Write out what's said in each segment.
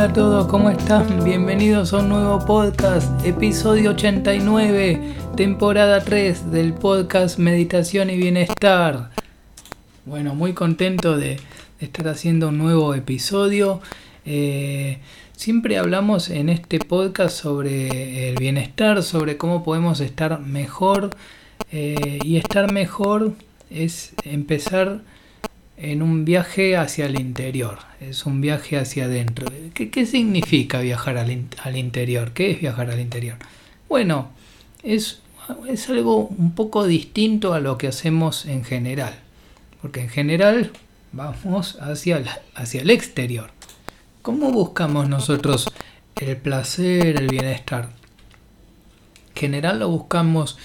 Hola a todos, ¿cómo están? Bienvenidos a un nuevo podcast, episodio 89, temporada 3 del podcast Meditación y Bienestar. Bueno, muy contento de estar haciendo un nuevo episodio. Eh, siempre hablamos en este podcast sobre el bienestar, sobre cómo podemos estar mejor eh, y estar mejor es empezar en un viaje hacia el interior, es un viaje hacia adentro. ¿Qué, significa viajar al, interior? ¿Qué es viajar al interior? Bueno, es, es algo un poco distinto a lo que hacemos en general, porque en general vamos hacia, hacia el exterior. ¿Cómo buscamos nosotros el placer, el bienestar? En general lo buscamos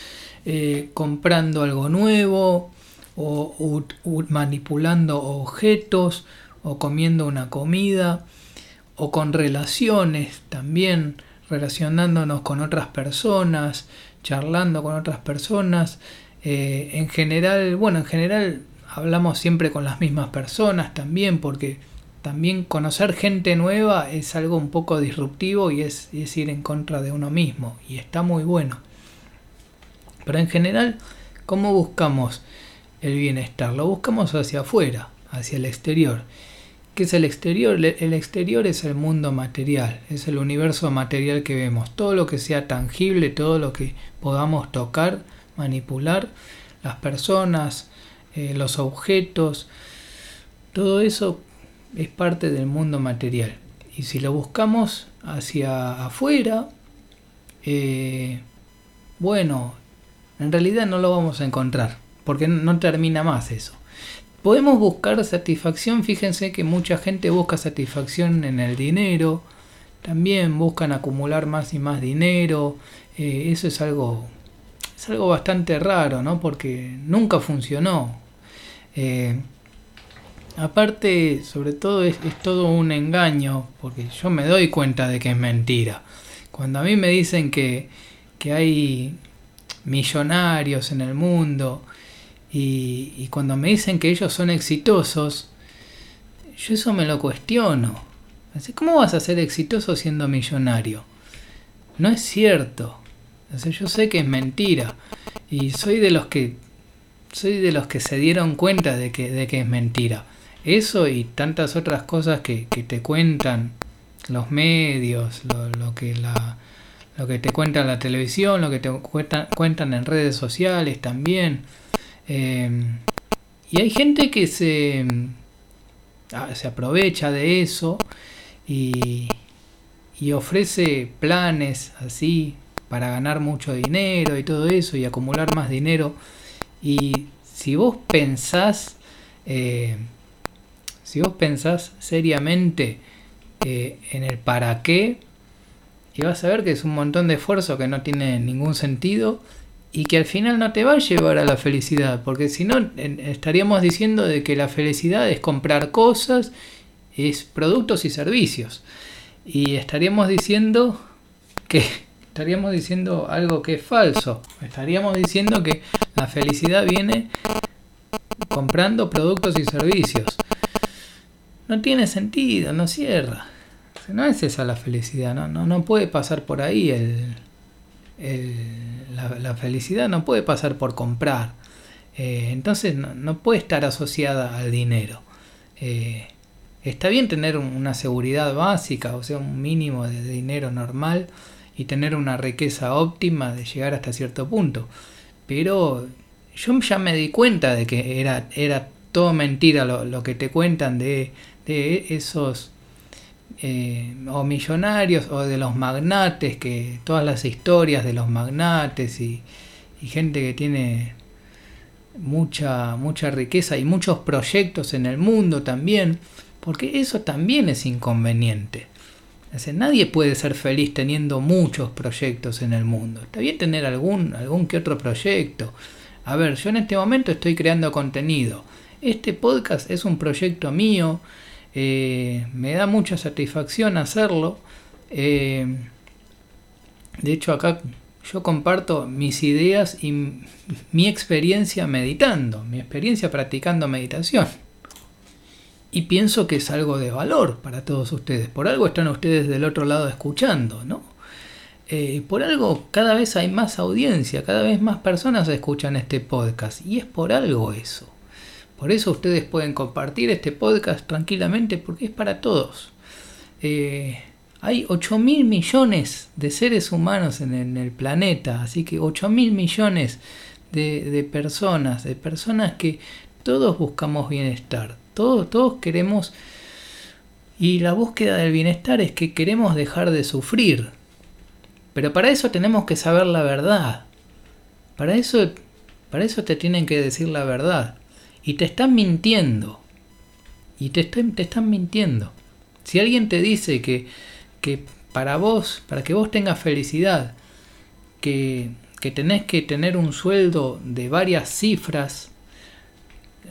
eh, comprando algo nuevo, o, manipulando objetos o comiendo una comida o con relaciones también relacionándonos con otras personas charlando con otras personas. Eh, en general bueno en general hablamos siempre con las mismas personas también porque también conocer gente nueva es algo un poco disruptivo y es, es ir en contra de uno mismo y está muy bueno. Pero en general cómo buscamos el bienestar, lo buscamos hacia afuera, hacia el exterior. ¿Qué es el exterior? El exterior es el mundo material, es el universo material que vemos. Todo lo que sea tangible, todo lo que podamos tocar, manipular, las personas, eh, los objetos, todo eso es parte del mundo material. Y si lo buscamos hacia afuera, eh, bueno, en realidad no lo vamos a encontrar porque no termina más eso. Podemos buscar satisfacción, fíjense que mucha gente busca satisfacción en el dinero, también buscan acumular más y más dinero, eh, eso es algo, es algo bastante raro, ¿no? Porque nunca funcionó. Eh, aparte, sobre todo es, es todo un engaño, porque yo me doy cuenta de que es mentira. Cuando a mí me dicen que, que hay millonarios en el mundo, y, cuando me dicen que ellos son exitosos, yo eso me lo cuestiono. ¿Cómo vas a ser exitoso siendo millonario? No es cierto. yo sé que es mentira. Y soy de los que. Soy de los que se dieron cuenta de que, de que es mentira. Eso y tantas otras cosas que, te cuentan los medios, lo, que la, lo que te cuenta la televisión, lo que te cuentan en redes sociales también. Em, y hay gente que se, ah, se aprovecha de eso y, y ofrece planes así para ganar mucho dinero y todo eso y acumular más dinero. Y si vos pensás, eh, si vos pensás seriamente eh, en el para qué, y vas a ver que es un montón de esfuerzo que no tiene ningún sentido y que al final no te va a llevar a la felicidad, porque si no estaríamos diciendo de que la felicidad es comprar cosas, es productos y servicios. Y estaríamos diciendo que estaríamos diciendo algo que es falso. Estaríamos diciendo que la felicidad viene comprando productos y servicios. No tiene sentido, no cierra. No es esa la felicidad, no, no, no puede pasar por ahí el, la, felicidad no puede pasar por comprar. Eh, entonces no, puede estar asociada al dinero. Eh, está bien tener una seguridad básica, o sea, un mínimo de dinero normal y tener una riqueza óptima de llegar hasta cierto punto. Pero yo ya me di cuenta de que era, era todo mentira lo, que te cuentan de, de esos eh, o millonarios o de los magnates, que todas las historias de los magnates y, gente que tiene mucha, mucha riqueza y muchos proyectos en el mundo también, porque eso también es inconveniente. nadie puede ser feliz teniendo muchos proyectos en el mundo. Está bien tener algún, algún que otro proyecto. A ver, yo en este momento estoy creando contenido. Este podcast es un proyecto mío eh, me da mucha satisfacción hacerlo. Eh, de hecho, acá yo comparto mis ideas y mi experiencia meditando, mi experiencia practicando meditación. y pienso que es algo de valor para todos ustedes. Por algo están ustedes del otro lado escuchando, ¿no? Eh, por algo cada vez hay más audiencia, cada vez más personas escuchan este podcast y es por algo eso. Por eso ustedes pueden compartir este podcast tranquilamente porque es para todos. Eh, hay 8 mil millones de seres humanos en el, planeta, así que 8 mil millones de, personas, de personas que todos buscamos bienestar, todos, todos queremos... Y la búsqueda del bienestar es que queremos dejar de sufrir. Pero para eso tenemos que saber la verdad. Para eso, para eso te tienen que decir la verdad. Y te están mintiendo. Y te, te están mintiendo. Si alguien te dice que, que para vos, para que vos tengas felicidad, que, que tenés que tener un sueldo de varias cifras,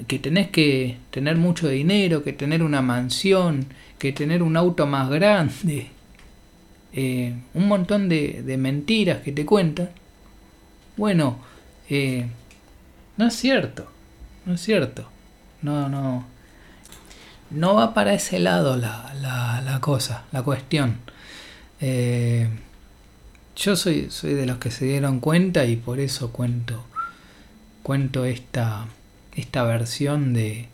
que tenés que tener mucho dinero, que tener una mansión, que tener un auto más grande, eh, un montón de, mentiras que te cuentan, bueno, eh, no es cierto, no es cierto, no, no, no va para ese lado la, cosa, la cuestión. Eh, yo soy, soy de los que se dieron cuenta y por eso cuento, cuento esta, esta versión de,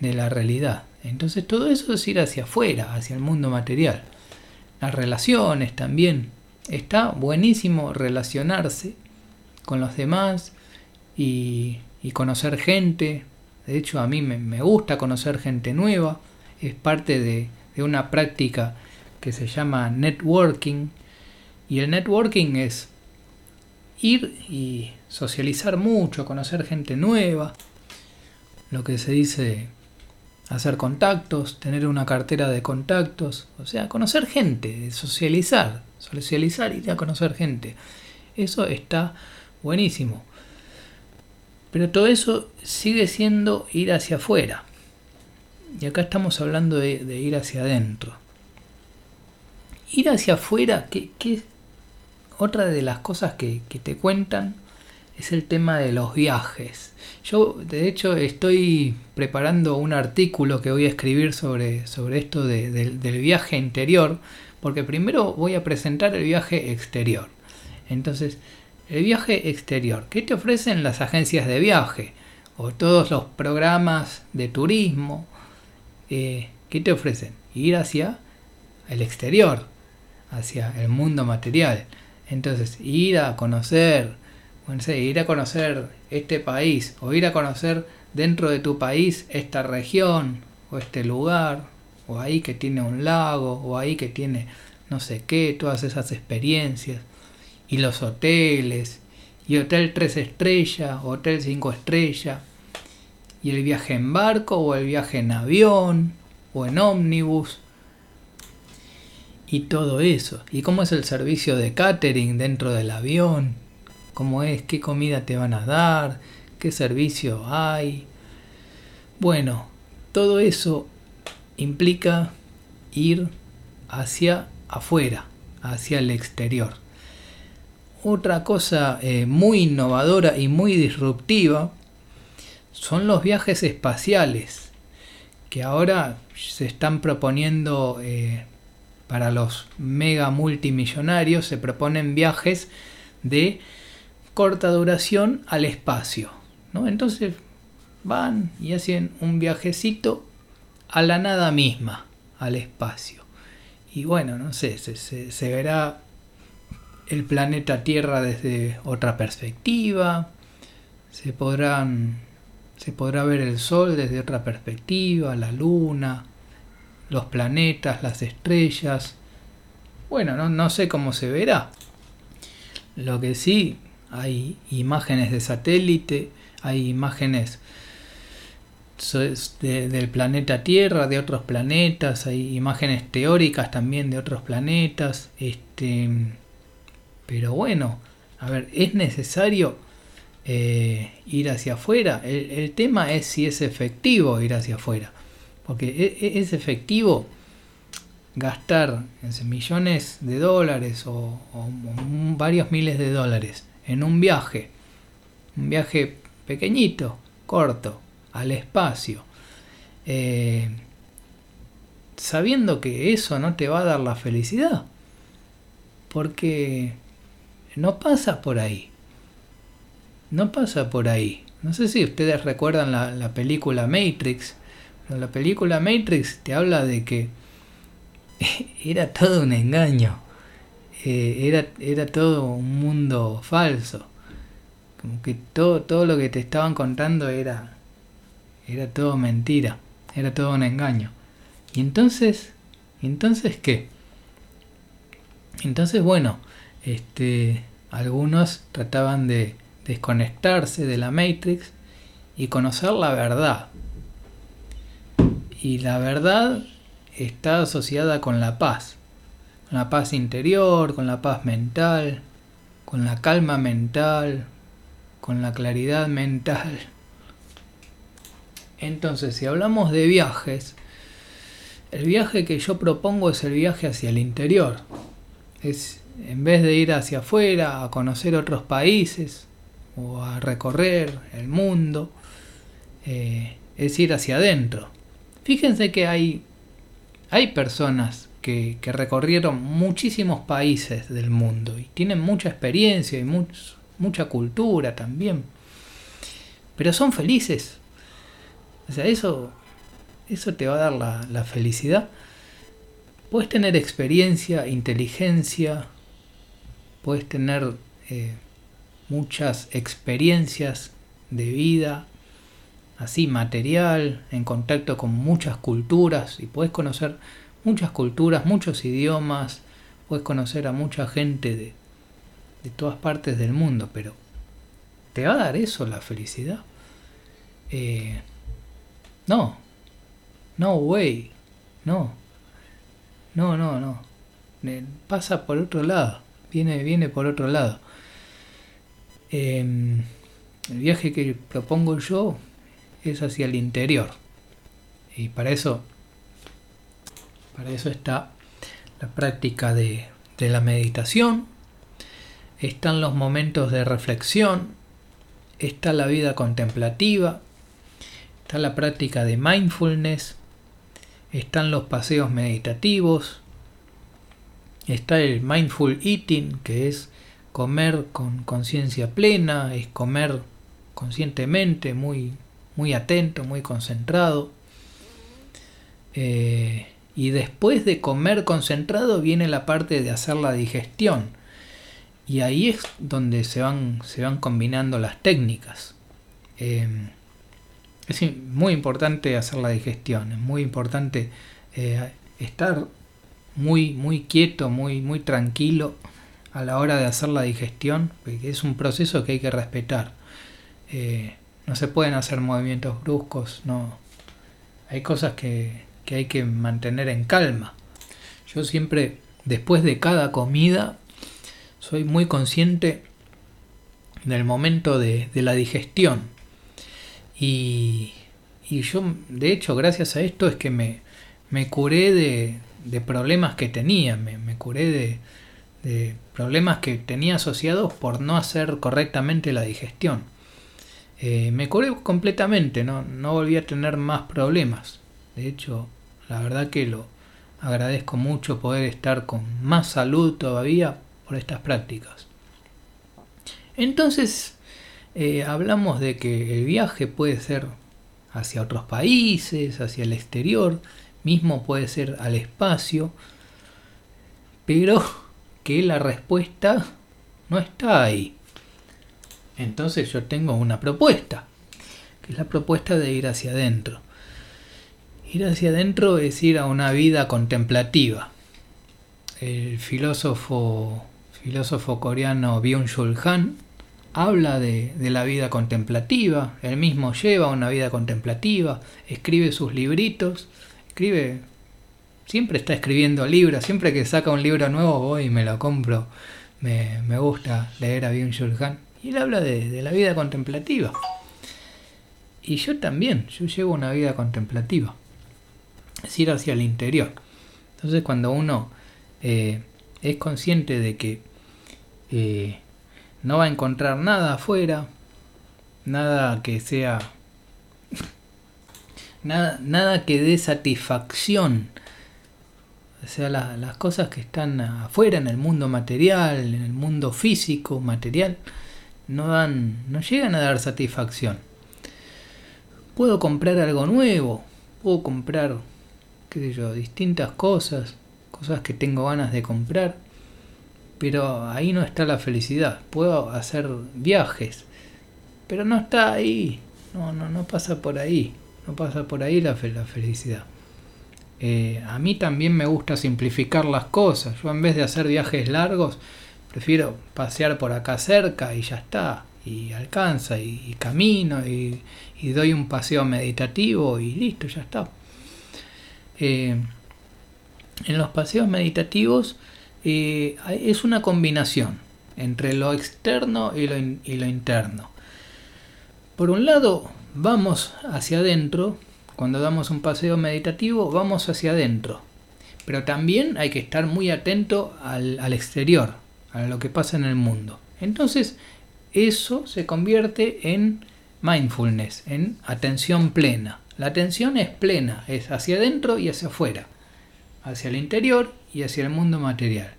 de la realidad. Entonces todo eso es ir hacia afuera, hacia el mundo material. Las relaciones también. Está buenísimo relacionarse con los demás y, y conocer gente, de hecho, a mí me, gusta conocer gente nueva. Es parte de, una práctica que se llama networking. Y el networking es ir y socializar mucho, conocer gente nueva. Lo que se dice hacer contactos, tener una cartera de contactos, o sea, conocer gente, socializar, socializar y ir a conocer gente. Eso está buenísimo. Pero todo eso sigue siendo ir hacia afuera. Y acá estamos hablando de, ir hacia adentro. Ir hacia afuera, que, otra de las cosas que, te cuentan es el tema de los viajes. Yo, de hecho, estoy preparando un artículo que voy a escribir sobre, sobre esto del viaje interior, porque primero voy a presentar el viaje exterior. Entonces, el viaje exterior. ¿Qué te ofrecen las agencias de viaje? O todos los programas de turismo. Eh, ¿Qué te ofrecen? Ir hacia el exterior, hacia el mundo material. Entonces, ir a conocer, bueno, ir a conocer este país, o ir a conocer dentro de tu país esta región, o este lugar, o ahí que tiene un lago, o ahí que tiene no sé qué, todas esas experiencias y los hoteles, y hotel 3 estrellas, hotel 5 estrellas, y el viaje en barco o el viaje en avión o en ómnibus, y todo eso. ¿Y cómo es el servicio de catering dentro del avión? ¿Cómo es? ¿Qué comida te van a dar? ¿Qué servicio hay? Bueno, todo eso implica ir hacia afuera, hacia el exterior. Otra cosa eh, muy innovadora y muy disruptiva son los viajes espaciales, que ahora se están proponiendo eh, para los mega multimillonarios, se proponen viajes de corta duración al espacio. ¿no? Entonces van y hacen un viajecito a la nada misma, al espacio. Y bueno, no sé, se, se verá el planeta Tierra desde otra perspectiva, se podrán se podrá ver el Sol desde otra perspectiva, la Luna, los planetas, las estrellas. Bueno, no, no sé cómo se verá. Lo que sí, hay imágenes de satélite, hay imágenes del planeta Tierra, de otros planetas, hay imágenes teóricas también de otros planetas. Este, pero bueno, a ver, ¿es necesario eh, ir hacia afuera? El, tema es si es efectivo ir hacia afuera. Porque e, e, es, efectivo gastar millones de dólares o, varios miles de dólares en un viaje. Un viaje pequeñito, corto, al espacio. Eh, sabiendo que eso no te va a dar la felicidad. Porque no pasa por ahí. No pasa por ahí. No sé si ustedes recuerdan la, película Matrix. Pero la película Matrix te habla de que era todo un engaño. Eh, era, era todo un mundo falso. Como que todo, todo lo que te estaban contando era, era todo mentira. Era todo un engaño. Y entonces, entonces qué? Entonces, bueno, este, algunos trataban de desconectarse de la Matrix y conocer la verdad. Y la verdad está asociada con la paz, con la paz interior, con la paz mental, con la calma mental, con la claridad mental. Entonces, si hablamos de viajes, el viaje que yo propongo es el viaje hacia el interior. En vez de ir hacia afuera a conocer otros países o a recorrer el mundo, eh, es ir hacia adentro. Fíjense que hay, hay personas que, recorrieron muchísimos países del mundo y tienen mucha experiencia y mucha cultura también, pero son felices. O sea, eso, eso te va a dar la, la felicidad. Puedes tener experiencia, inteligencia, puedes tener eh, muchas experiencias de vida, así material, en contacto con muchas culturas y puedes conocer muchas culturas, muchos idiomas, puedes conocer a mucha gente de, de todas partes del mundo, pero ¿te va a dar eso la felicidad? Eh, no, no, way, no, no, no, no, pasa por otro lado viene, viene por otro lado. Em, el viaje que propongo yo es hacia el interior. Y para eso, para eso está la práctica de, de la meditación, están los momentos de reflexión, está la vida contemplativa, está la práctica de mindfulness, están los paseos meditativos, Está el mindful eating, que es comer con conciencia plena, es comer conscientemente, muy, muy atento, muy concentrado. Eh, y después de comer concentrado viene la parte de hacer la digestión. Y ahí es donde se van, se van combinando las técnicas. Eh, es muy importante hacer la digestión, es muy importante eh, estar muy, muy quieto, muy, muy tranquilo a la hora de hacer la digestión, porque es un proceso que hay que respetar. Eh, no se pueden hacer movimientos bruscos, no. Hay cosas que, que hay que mantener en calma. Yo siempre, después de cada comida, soy muy consciente del momento de, de la digestión. Y, y, yo, de hecho, gracias a esto es que me, me curé de, de problemas que tenía, me, curé de, problemas que tenía asociados por no hacer correctamente la digestión. Eh, me curé completamente, no, no volví a tener más problemas. De hecho, la verdad que lo agradezco mucho poder estar con más salud todavía por estas prácticas. Entonces, eh, hablamos de que el viaje puede ser hacia otros países, hacia el exterior, mismo puede ser al espacio, pero que la respuesta no está ahí. Entonces yo tengo una propuesta, que es la propuesta de ir hacia adentro. Ir hacia adentro es ir a una vida contemplativa. El filósofo, filósofo coreano Byung-Chul Han habla de, de, la vida contemplativa, él mismo lleva una vida contemplativa, escribe sus libritos escribe, siempre está escribiendo libros, siempre que saca un libro nuevo voy y me lo compro. Me, gusta leer a Byung-Chul Y él habla de, la vida contemplativa. Y yo también, yo llevo una vida contemplativa. Es ir hacia el interior. Entonces cuando uno eh, es consciente de que eh, no va a encontrar nada afuera, nada que sea Nada, nada que dé satisfacción O sea, las cosas que están afuera, en el mundo material, en el mundo físico, material, no dan, no llegan a dar satisfacción. Puedo comprar algo nuevo, puedo comprar, qué sé yo, distintas cosas, cosas que tengo ganas de comprar, pero ahí no está la felicidad. Puedo hacer viajes, pero no está ahí, no, no, no pasa por ahí, no pasa por ahí la, felicidad. Eh, a mí también me gusta simplificar las cosas. Yo en vez de hacer viajes largos, prefiero pasear por acá cerca y ya está. Y alcanza y, camino y, doy un paseo meditativo y listo, ya está. Eh, en los paseos meditativos eh, es una combinación entre lo externo y lo, y lo interno. Por un lado, vamos hacia adentro cuando damos un paseo meditativo vamos hacia adentro, pero también hay que estar muy atento al, exterior, a lo que pasa en el mundo. Entonces, eso se convierte en mindfulness, en atención plena. La atención es plena, es hacia adentro y hacia afuera, hacia el interior y hacia el mundo material.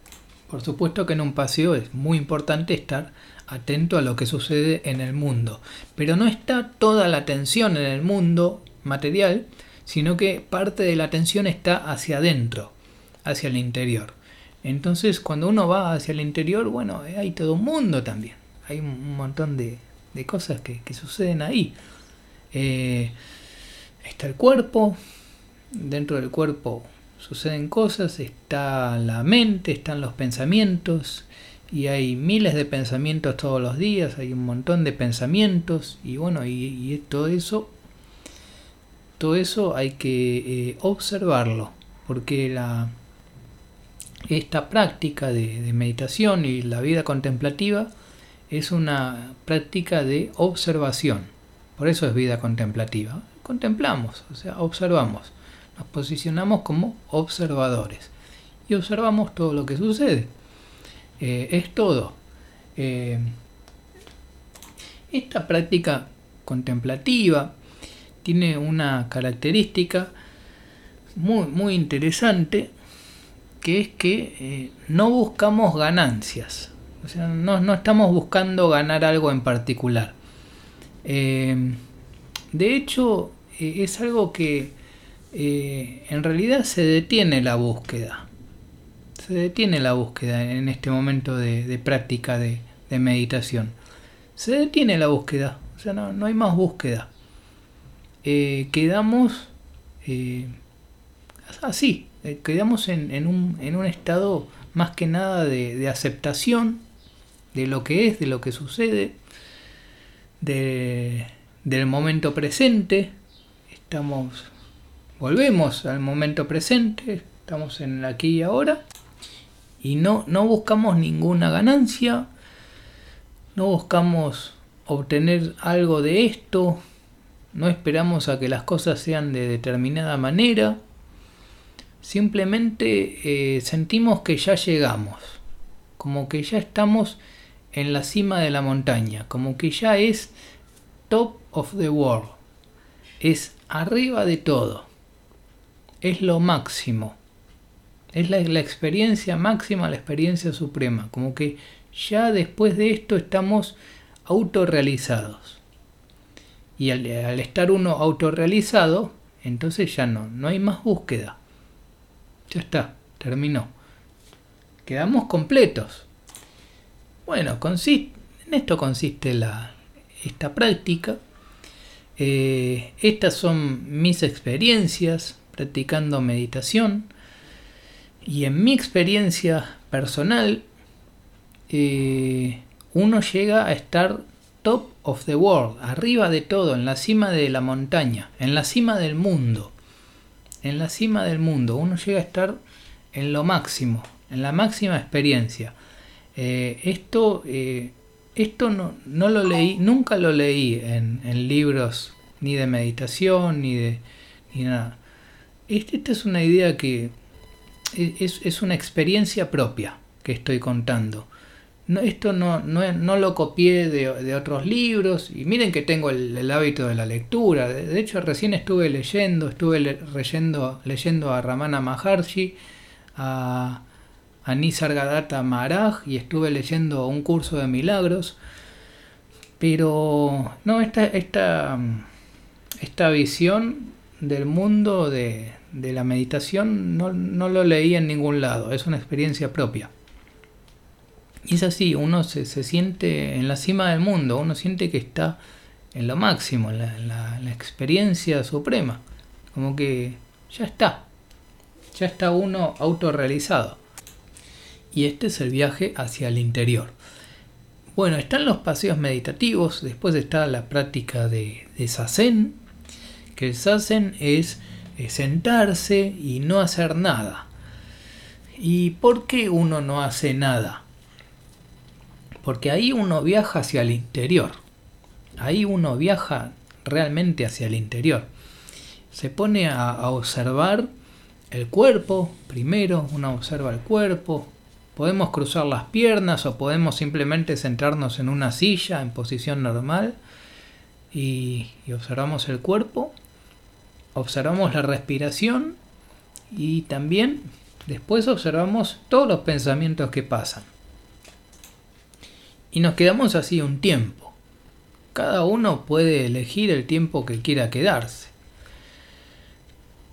Por supuesto que en un paseo es muy importante estar atento a lo que sucede en el mundo, pero no está toda la atención en el mundo material, sino que parte de la atención está hacia adentro, hacia el interior. Entonces, cuando uno va hacia el interior, bueno, eh, hay todo un mundo también. Hay un montón de, cosas que, suceden ahí. Eh, está el cuerpo, dentro del cuerpo suceden cosas, está la mente, están los pensamientos, y hay miles de pensamientos todos los días, hay un montón de pensamientos, y bueno, y todo eso todo eso hay que eh, observarlo, porque la, esta práctica de, meditación y la vida contemplativa es una práctica de observación. Por eso es vida contemplativa. Contemplamos, o sea, observamos. Nos posicionamos como observadores y observamos todo lo que sucede. Eh, es todo. Eh, esta práctica contemplativa tiene una característica muy, muy interesante que es que eh, no buscamos ganancias. O sea, no, estamos buscando ganar algo en particular. De hecho, es algo que en realidad se detiene la búsqueda. Se detiene la búsqueda en este momento de, práctica de, meditación. Se detiene la búsqueda. O sea, no, no hay más búsqueda. Eh, quedamos eh, así, eh, quedamos en, un, en, un, estado más que nada de, aceptación de lo que es, de lo que sucede, de, del momento presente. Estamos, volvemos al momento presente, estamos en el aquí y ahora y no, no buscamos ninguna ganancia, no buscamos obtener algo de esto, no esperamos a que las cosas sean de determinada manera, simplemente eh, sentimos que ya llegamos, como que ya estamos en la cima de la montaña, como que ya es top of the world, es arriba de todo, es lo máximo, es la, la experiencia máxima, la experiencia suprema, como que ya después de esto estamos autorrealizados. Y al, estar uno autorrealizado, entonces ya no, no hay más búsqueda. Ya está, terminó. Quedamos completos. Bueno, en esto consiste la, esta práctica. Eh, estas son mis experiencias practicando meditación. Y en mi experiencia personal, eh, uno llega a estar top of the world, arriba de todo, en la cima de la montaña, en la cima del mundo. En la cima del mundo, uno llega a estar en lo máximo, en la máxima experiencia. Eh, esto eh, esto no, no, lo leí, nunca lo leí en, libros ni de meditación ni de ni nada. Esta es una idea que es, una experiencia propia que estoy contando esto no, no, lo copié de, otros libros y miren que tengo el, hábito de la lectura. De, hecho, recién estuve leyendo, estuve leyendo, leyendo a Ramana Maharshi, a, a Nisargadatta Maharaj y estuve leyendo un curso de milagros. Pero no, esta, esta, esta visión del mundo de, de la meditación no, no, lo leí en ningún lado, es una experiencia propia. Y es así, uno se, se, siente en la cima del mundo, uno siente que está en lo máximo, en la, la, experiencia suprema, como que ya está, ya está uno autorrealizado. Y este es el viaje hacia el interior. Bueno, están los paseos meditativos, después está la práctica de, de sasen, que el sasen es sentarse y no hacer nada. ¿Y por qué uno no hace nada? Porque ahí uno viaja hacia el interior. Ahí uno viaja realmente hacia el interior. Se pone a, observar el cuerpo primero, uno observa el cuerpo. Podemos cruzar las piernas o podemos simplemente sentarnos en una silla en posición normal y observamos el cuerpo observamos la respiración y también después observamos todos los pensamientos que pasan. Y nos quedamos así un tiempo. Cada uno puede elegir el tiempo que quiera quedarse.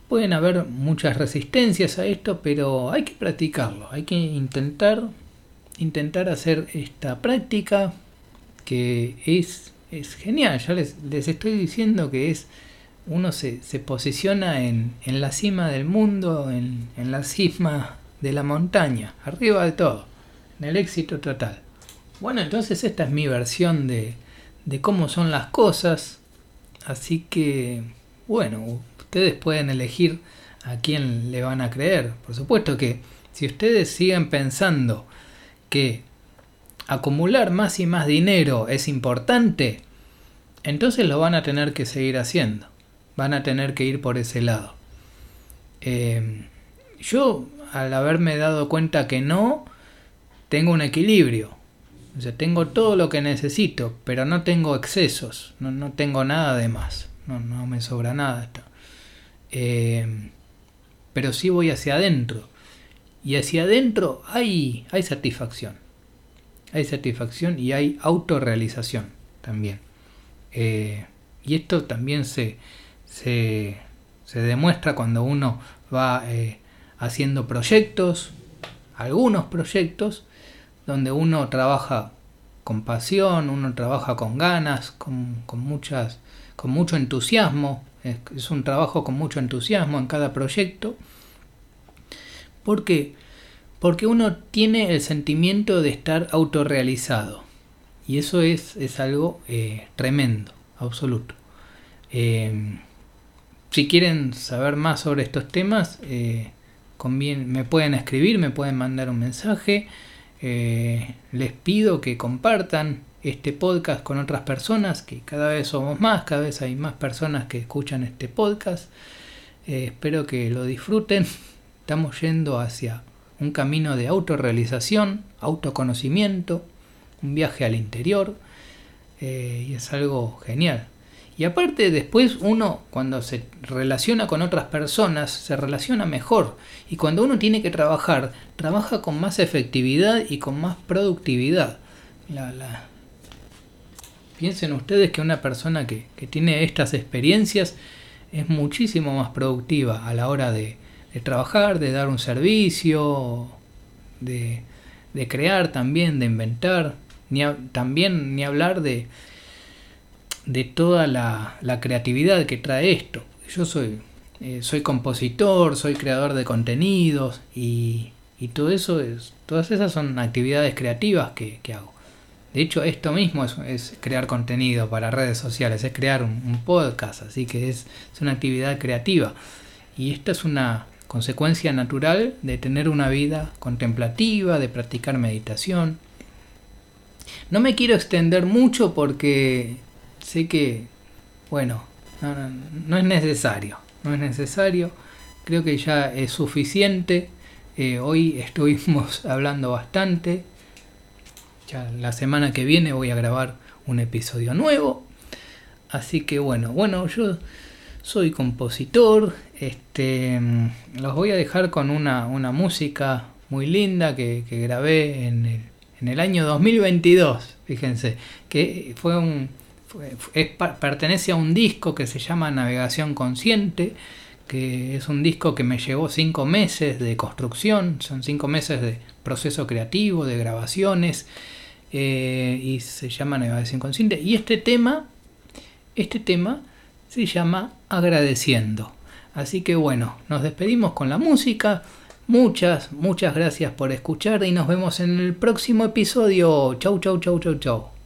Pueden haber muchas resistencias a esto, pero hay que practicarlo, hay que intentar intentar hacer esta práctica que es, es genial. Ya les, les estoy diciendo que es uno se, se posiciona en, en, la cima del mundo, en, en, la cima de la montaña, arriba de todo, en el éxito total. Bueno, entonces esta es mi versión de, de cómo son las cosas, así que, bueno, ustedes pueden elegir a quién le van a creer. Por supuesto que si ustedes siguen pensando que acumular más y más dinero es importante, entonces lo van a tener que seguir haciendo van a tener que ir por ese lado. Eh, yo, al haberme dado cuenta que no, tengo un equilibrio. O sea, tengo todo lo que necesito, pero no tengo excesos, no, no tengo nada de más, no, no me sobra nada. Eh, pero sí voy hacia adentro. Y hacia adentro hay, hay satisfacción. Hay satisfacción y hay autorrealización también. Eh, y esto también se, se, se demuestra cuando uno va eh, haciendo proyectos, algunos proyectos, donde uno trabaja con pasión, uno trabaja con ganas, con, con muchas, con mucho entusiasmo. Es, un trabajo con mucho entusiasmo en cada proyecto. ¿Por qué? Porque uno tiene el sentimiento de estar autorrealizado. Y eso es, es algo eh, tremendo, absoluto. Eh, si quieren saber más sobre estos temas, eh, me pueden escribir, me pueden mandar un mensaje. Eh, les pido que compartan este podcast con otras personas, que cada vez somos más, cada vez hay más personas que escuchan este podcast. Eh, espero que lo disfruten. Estamos yendo hacia un camino de autorrealización, autoconocimiento, un viaje al interior, y es algo genial. Y aparte después uno cuando se relaciona con otras personas se relaciona mejor. Y cuando uno tiene que trabajar, trabaja con más efectividad y con más productividad. La, la... Piensen ustedes que una persona que, que, tiene estas experiencias es muchísimo más productiva a la hora de, trabajar, de dar un servicio, de, de crear también, de inventar. Ni también ni hablar de, de toda la, la creatividad que trae esto. Yo soy, eh, soy compositor, soy creador de contenidos y, y, todo eso es, todas esas son actividades creativas que, que hago. De hecho, esto mismo es, crear contenido para redes sociales, es crear un, un podcast, así que es, es, una actividad creativa. Y esta es una consecuencia natural de tener una vida contemplativa, de practicar meditación. No me quiero extender mucho porque sé que, bueno, no, es necesario, no es necesario, creo que ya es suficiente, eh, hoy estuvimos hablando bastante, ya la semana que viene voy a grabar un episodio nuevo, así que bueno, bueno, yo soy compositor, este, los voy a dejar con una, una música muy linda que, que grabé en el, en el, año 2022, fíjense, que fue un, pertenece a un disco que se llama Navegación Consciente, que es un disco que me llevó cinco meses de construcción, son cinco meses de proceso creativo, de grabaciones, eh, y se llama Navegación Consciente. Y este tema, este tema se llama Agradeciendo. Así que bueno, nos despedimos con la música. Muchas, muchas gracias por escuchar y nos vemos en el próximo episodio. Chau, chau, chau, chau, chau.